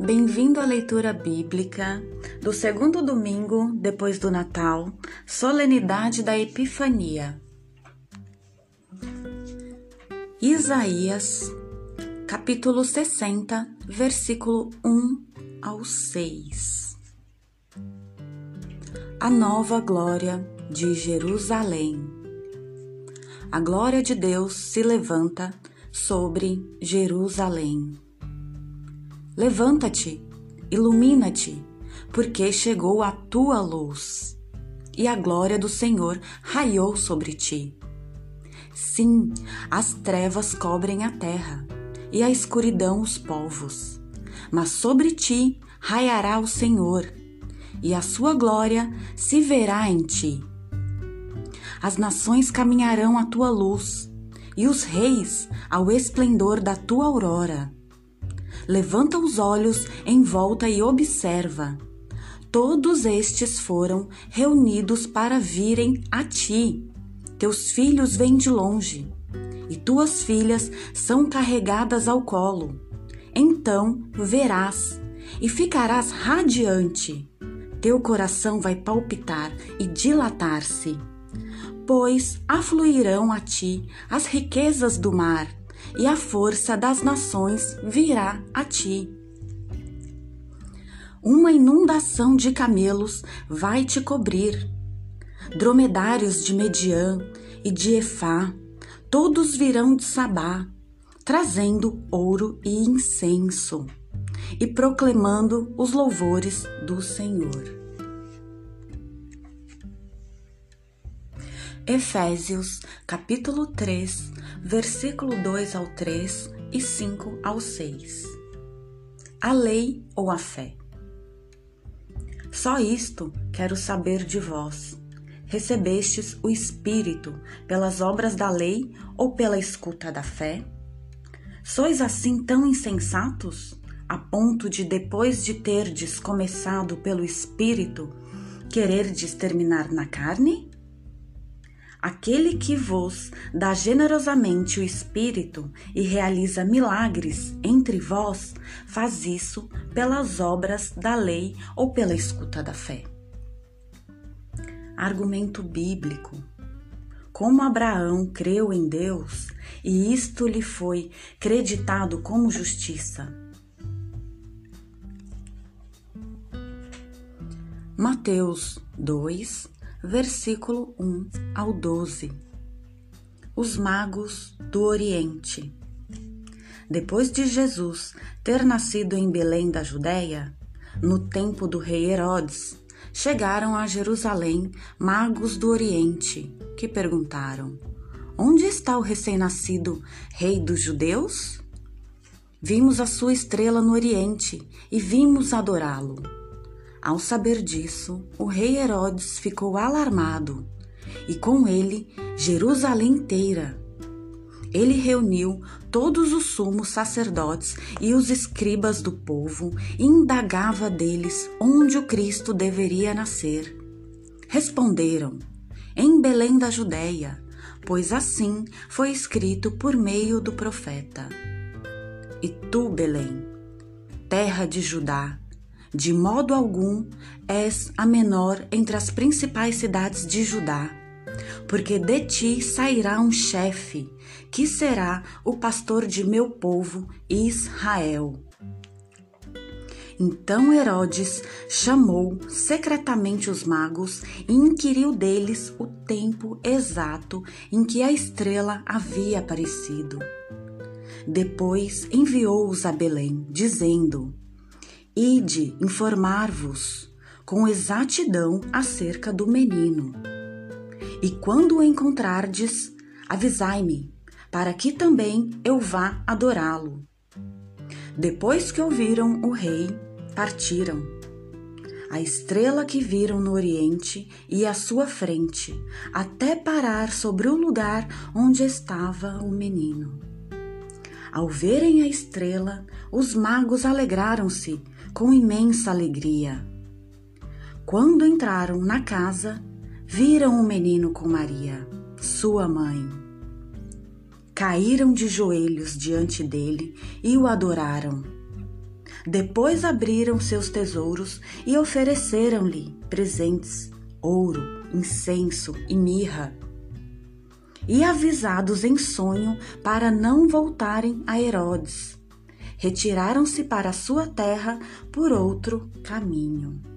Bem-vindo à leitura bíblica do segundo domingo depois do Natal, solenidade da Epifania. Isaías, capítulo 60, versículo 1 ao 6. A nova glória de Jerusalém. A glória de Deus se levanta sobre Jerusalém. Levanta-te, ilumina-te, porque chegou a tua luz, e a glória do Senhor raiou sobre ti. Sim, as trevas cobrem a terra, e a escuridão os povos. Mas sobre ti raiará o Senhor, e a sua glória se verá em ti. As nações caminharão à tua luz, e os reis ao esplendor da tua aurora levanta os olhos em volta e observa. Todos estes foram reunidos para virem a ti. Teus filhos vêm de longe, e tuas filhas são carregadas ao colo. Então verás e ficarás radiante. Teu coração vai palpitar e dilatar-se, pois afluirão a ti as riquezas do mar e a força das nações virá a ti. Uma inundação de camelos vai te cobrir, dromedários de Mediã e de Efá, todos virão de Sabá, trazendo ouro e incenso, e proclamando os louvores do Senhor. Efésios, capítulo 3, versículo 2 ao 3 e 5 ao 6. A lei ou a fé? Só isto quero saber de vós. Recebestes o Espírito pelas obras da lei ou pela escuta da fé? Sois assim tão insensatos, a ponto de, depois de terdes começado pelo Espírito, quererdes terminar na carne? Aquele que vos dá generosamente o Espírito e realiza milagres entre vós, faz isso pelas obras da lei ou pela escuta da fé. Argumento bíblico. Como Abraão creu em Deus e isto lhe foi creditado como justiça. Mateus 2, versículo 1 ao 12. Os magos do Oriente. Depois de Jesus ter nascido em Belém da Judéia, no tempo do rei Herodes, chegaram a Jerusalém magos do Oriente, que perguntaram: Onde está o recém-nascido rei dos judeus? Vimos a sua estrela no Oriente e vimos adorá-lo. Ao saber disso, o rei Herodes ficou alarmado e com ele Jerusalém inteira. Ele reuniu todos os sumos sacerdotes e os escribas do povo e indagava deles onde o Cristo deveria nascer. Responderam: Em Belém da Judéia, pois assim foi escrito por meio do profeta. E tu, Belém, terra de Judá, de modo algum és a menor entre as principais cidades de Judá, porque de ti sairá um chefe, que será o pastor de meu povo Israel. Então Herodes chamou secretamente os magos e inquiriu deles o tempo exato em que a estrela havia aparecido. Depois enviou-os a Belém, dizendo: Ide informar-vos com exatidão acerca do menino. E quando o encontrardes, avisai-me, para que também eu vá adorá-lo. Depois que ouviram o rei, partiram. A estrela que viram no oriente e à sua frente, até parar sobre o lugar onde estava o menino. Ao verem a estrela, os magos alegraram-se com imensa alegria. Quando entraram na casa, viram o menino com Maria, sua mãe. Caíram de joelhos diante dele e o adoraram. Depois abriram seus tesouros e ofereceram-lhe presentes, ouro, incenso e mirra. E avisados em sonho para não voltarem a Herodes, retiraram-se para sua terra por outro caminho.